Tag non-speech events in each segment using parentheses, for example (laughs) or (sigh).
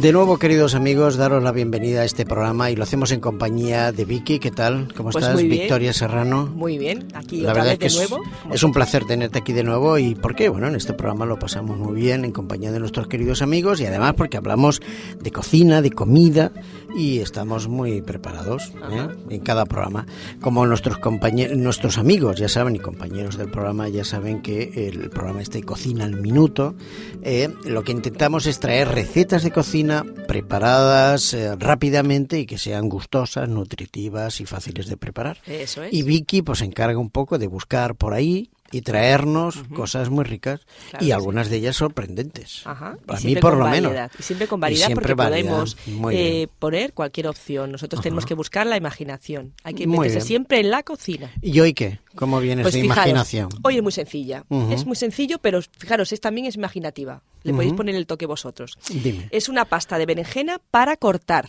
De nuevo, queridos amigos, daros la bienvenida a este programa y lo hacemos en compañía de Vicky. ¿Qué tal? ¿Cómo Pues estás? Victoria Serrano. Muy bien, aquí La otra verdad vez es que de es, nuevo. es un placer tenerte aquí de nuevo y ¿por qué? Bueno, en este programa lo pasamos muy bien en compañía de nuestros queridos amigos y además porque hablamos de cocina, de comida y estamos muy preparados ¿eh? en cada programa. Como nuestros compañeros, nuestros amigos ya saben y compañeros del programa ya saben que el programa este Cocina al Minuto, eh, lo que intentamos es traer recetas de cocina preparadas eh, rápidamente y que sean gustosas, nutritivas y fáciles de preparar. Eso es. Y Vicky pues se encarga un poco de buscar por ahí y traernos cosas muy ricas Claro y algunas de ellas sorprendentes. Ajá, Para mí por lo variedad, menos. Y siempre con Y variedad siempre porque variedad. podemos eh, poner cualquier opción. Nosotros tenemos que buscar la imaginación. Hay que Muy meterse bien. siempre en la cocina. ¿Y hoy qué? ¿Cómo vienes Pues fijaros, imaginación? hoy es muy sencilla. Es muy sencillo, pero fijaros, es, también es imaginativa. Le podéis poner el toque vosotros. Dime. Es una pasta de berenjena para cortar.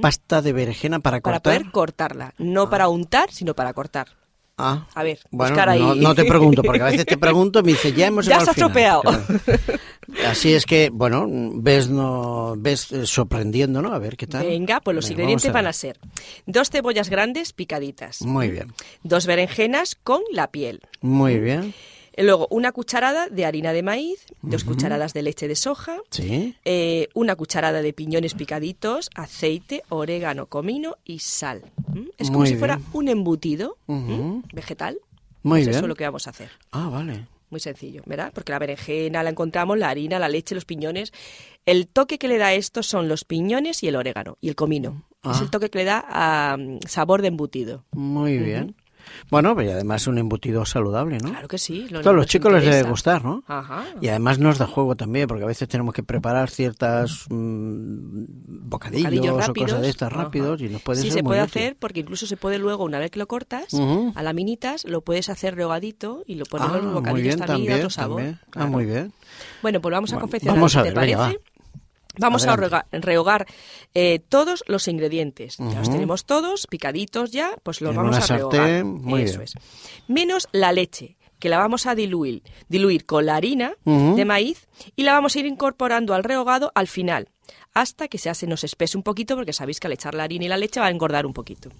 Pasta de berenjena para Para cortar. poder cortarla. No para untar, sino para cortar. Ah. A ver, Bueno, buscar ahí. no, no te pregunto, porque a veces te (laughs) pregunto y me dice, ya hemos Ya llegado está al final". estropeado. Claro. Así es que, bueno, ves, no, ves eh, sorprendiendo, ¿no? A ver qué tal. Venga, pues los Venga, ingredientes van a ser dos cebollas grandes picaditas, Muy bien, dos berenjenas con la piel, muy bien. Luego una cucharada de harina de maíz, dos cucharadas de leche de soja, Sí. eh, una cucharada de piñones picaditos, aceite, orégano, comino y sal. ¿Mm? Es como Muy si fuera bien. un embutido ¿m? Ujú. vegetal. Muy Pues bien. Eso es lo que vamos a hacer. Ah, vale. Muy sencillo, ¿verdad? Porque la berenjena la encontramos, la harina, la leche, los piñones. El toque que le da esto son los piñones y el orégano y el comino. Es Ah. el toque que le da sabor de embutido. Muy bien. Bueno, pero y además un embutido saludable, ¿no? Claro que sí. Lo, a los chicos les debe gustar, ¿no? Ajá. Y además nos da juego también, porque a veces tenemos que preparar ciertas mm, bocadillos, Bocadillos o cosas de estas Ajá. rápidos y nos puede sí, ser se muy puede útil. hacer porque incluso se puede luego, una vez que lo cortas, Ujú. a laminitas, lo puedes hacer rehogadito y lo ponemos Ah, en los bocadillos bien, también, también, otro sabor. también. Ah, Claro. muy bien. Bueno, pues vamos a confeccionar, vamos a ¿te ver, venga, parece? va. Vamos Adelante. a rehogar, eh, todos los ingredientes. Ya los tenemos todos picaditos ya, pues los En vamos a rehogar. sartén, muy Eso bien. es. Menos la leche, que la vamos a diluir, diluir con la harina de maíz y la vamos a ir incorporando al rehogado al final, hasta que se, se nos espese un poquito, porque sabéis que al echar la harina y la leche va a engordar un poquito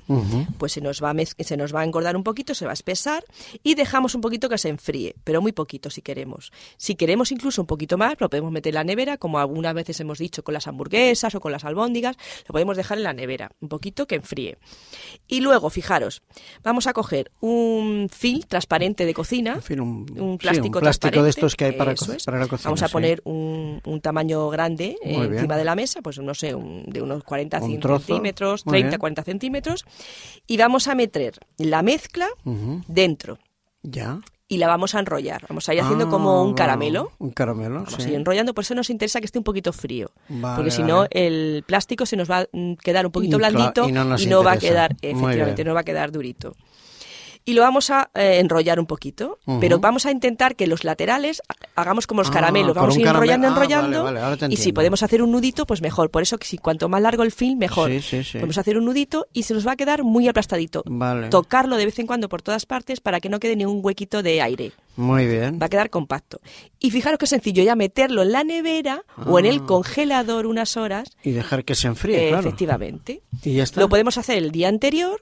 pues se nos va a se nos va a engordar un poquito, se va a espesar y dejamos un poquito que se enfríe, pero muy poquito si queremos. Si queremos incluso un poquito más, lo podemos meter en la nevera, como algunas veces hemos dicho con las hamburguesas o con las albóndigas, lo podemos dejar en la nevera, un poquito que enfríe. Y luego, fijaros, vamos a coger un film transparente de cocina, En fin, un, un sí, plástico, un plástico de estos que hay para, co- para la cocina. Vamos a sí. poner un, un tamaño grande eh, encima de la mesa, pues no sé, un- de unos 40 Un 100 trozo. centímetros, Muy 30, bien. 40 centímetros, y vamos a meter la mezcla dentro Ya. y la vamos a enrollar. Vamos a ir haciendo Ah, como un caramelo. Un caramelo, Vamos sí. a ir enrollando, por eso nos interesa que esté un poquito frío. Vale, porque si vale. no, el plástico se nos va a quedar un poquito Y blandito y no nos va a quedar, efectivamente, no va a quedar durito. Y lo vamos a eh, enrollar un poquito, pero vamos a intentar que los laterales ha- hagamos como los Ah, caramelos, vamos a ir enrollando. Ah, enrollando, vale, vale, y si podemos hacer un nudito, pues mejor. Por eso que si cuanto más largo el film, mejor. Sí, sí, sí. Podemos hacer un nudito y se nos va a quedar muy aplastadito. Vale. Tocarlo de vez en cuando por todas partes para que no quede ni un huequito de aire. Muy bien. Va a quedar compacto. Y fijaros qué sencillo, ya meterlo en la nevera o en el Ah. congelador unas horas. Y dejar que se enfríe, eh, claro. Efectivamente. Y ya está. Lo podemos hacer el día anterior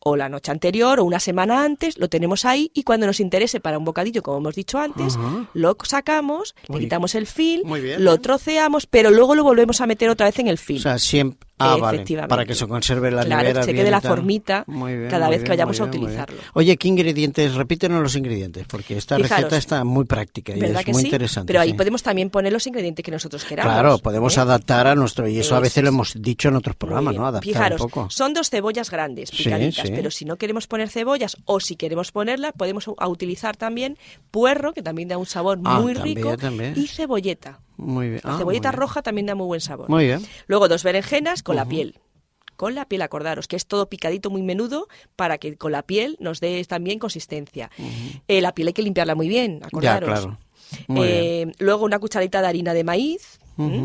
o la noche anterior o una semana antes, lo tenemos ahí y cuando nos interese para un bocadillo, como hemos dicho antes, lo sacamos, le quitamos el film, muy bien. lo troceamos, pero luego lo volvemos a meter otra vez en el film. O sea, siempre... Ah, vale. Efectivamente. Para que se conserve la Claro, que se quede la formita bien, cada vez que vayamos a utilizarlo. Oye, ¿qué ingredientes? Repítenos los ingredientes, porque esta Fijaros. receta está muy práctica y ¿Verdad es que muy sí? interesante. Pero ahí sí. podemos también poner los ingredientes que nosotros queramos. Claro, podemos ¿eh? adaptar a nuestro... Y eso a veces lo hemos dicho en otros programas. ¿no? Adaptar Fijaros, un poco. son dos cebollas grandes, picaditas, sí. pero si no queremos poner cebollas o si queremos ponerlas, podemos a utilizar también puerro, que también da un sabor Ah, muy también, rico, también. y cebolleta. Muy bien. La Ah, bien. roja también da muy buen sabor. Muy bien. Luego dos berenjenas con la piel. Con la piel, acordaros, que es todo picadito muy menudo para que con la piel nos dé también consistencia. Eh, la piel hay que limpiarla muy bien, Ya, acordaros. claro. Muy Eh, luego una cucharadita de harina de maíz,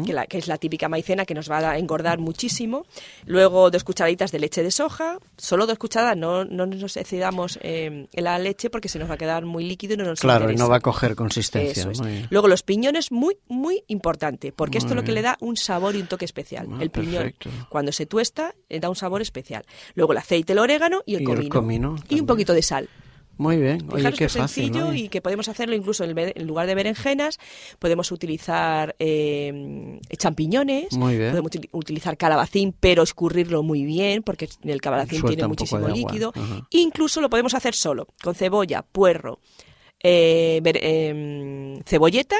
que, la, que, es la típica maicena que nos va a engordar muchísimo. Luego dos cucharaditas de leche de soja, solo dos cucharadas, no, no nos excedamos eh, en la leche porque se nos va a quedar muy líquido y no nos Claro, y no va a coger consistencia. Luego los piñones, muy, muy importante, porque esto es lo que le da un sabor y un toque especial. Ah, el piñón, cuando se tuesta, da un sabor especial. Luego el aceite, el orégano y el Y el comino. y un poquito de sal. Muy bien, oye, Fijaros qué qué fácil. sencillo y que podemos hacerlo incluso en, el be- en lugar de berenjenas, podemos utilizar eh, champiñones, Muy bien. podemos util- utilizar calabacín, pero escurrirlo muy bien, porque el calabacín Suelta tiene muchísimo líquido. ajá. Incluso lo podemos hacer solo, con cebolla, puerro, eh, ver- em, cebolleta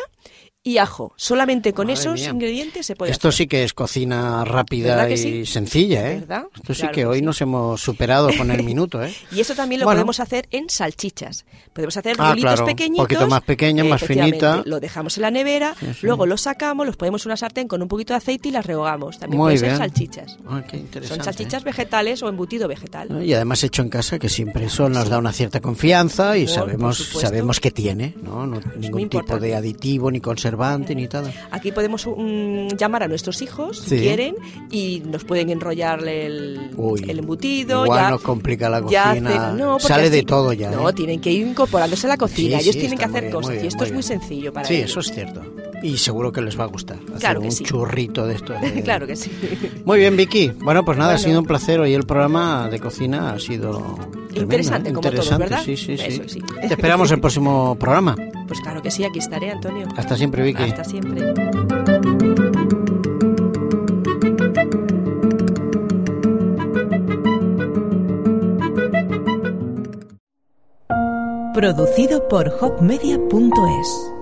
y ajo. Solamente con Madre esos mía. ingredientes se puede Esto hacer. sí que es cocina rápida ¿Verdad que y sí? sencilla, ¿eh? ¿Verdad? Esto sí Claro que que hoy sí. nos hemos superado con el minuto, ¿eh? (laughs) Y eso también lo Bueno. podemos hacer en salchichas. Podemos hacer Ah, rulitos claro, un pequeñitos. poquito más pequeña, más efectivamente, finita. Lo dejamos en la nevera, Sí, luego los sacamos, los ponemos en una sartén con un poquito de aceite y las rehogamos. También Muy pueden ser bien. salchichas. Ah, qué. Son salchichas vegetales o embutido vegetal. ¿no? Y además hecho en casa, que siempre eso nos da una cierta confianza y Por- sabemos sabemos que tiene, ¿no? No- ningún tipo de aditivo, ni conservante, ni nada. Aquí podemos mm, llamar a nuestros hijos si Sí. quieren y nos pueden enrollar el, Uy, el embutido. igual ya, nos complica la cocina. hacen- no, Sale de así- todo ya. No, ¿eh? tienen que ir incorporándose a la cocina. Sí, Ellos sí, tienen que hacer bien, cosas muy y bien, esto es muy bien. sencillo para Sí, ellos. eso es cierto. Y seguro que les va a gustar. hacer Claro que un sí. churrito de esto. de- (laughs) claro que sí. Muy bien, Vicky. Bueno, pues nada, ha Bueno. sido un placer. Hoy el programa de cocina ha sido Interesante, como todos, Interesante, ¿verdad? Sí, sí, sí. Eso sí. Te esperamos el próximo programa. Pues claro que sí, aquí estaré, Antonio. Hasta siempre, Vicky. Hasta siempre. Producido por hopmedia.es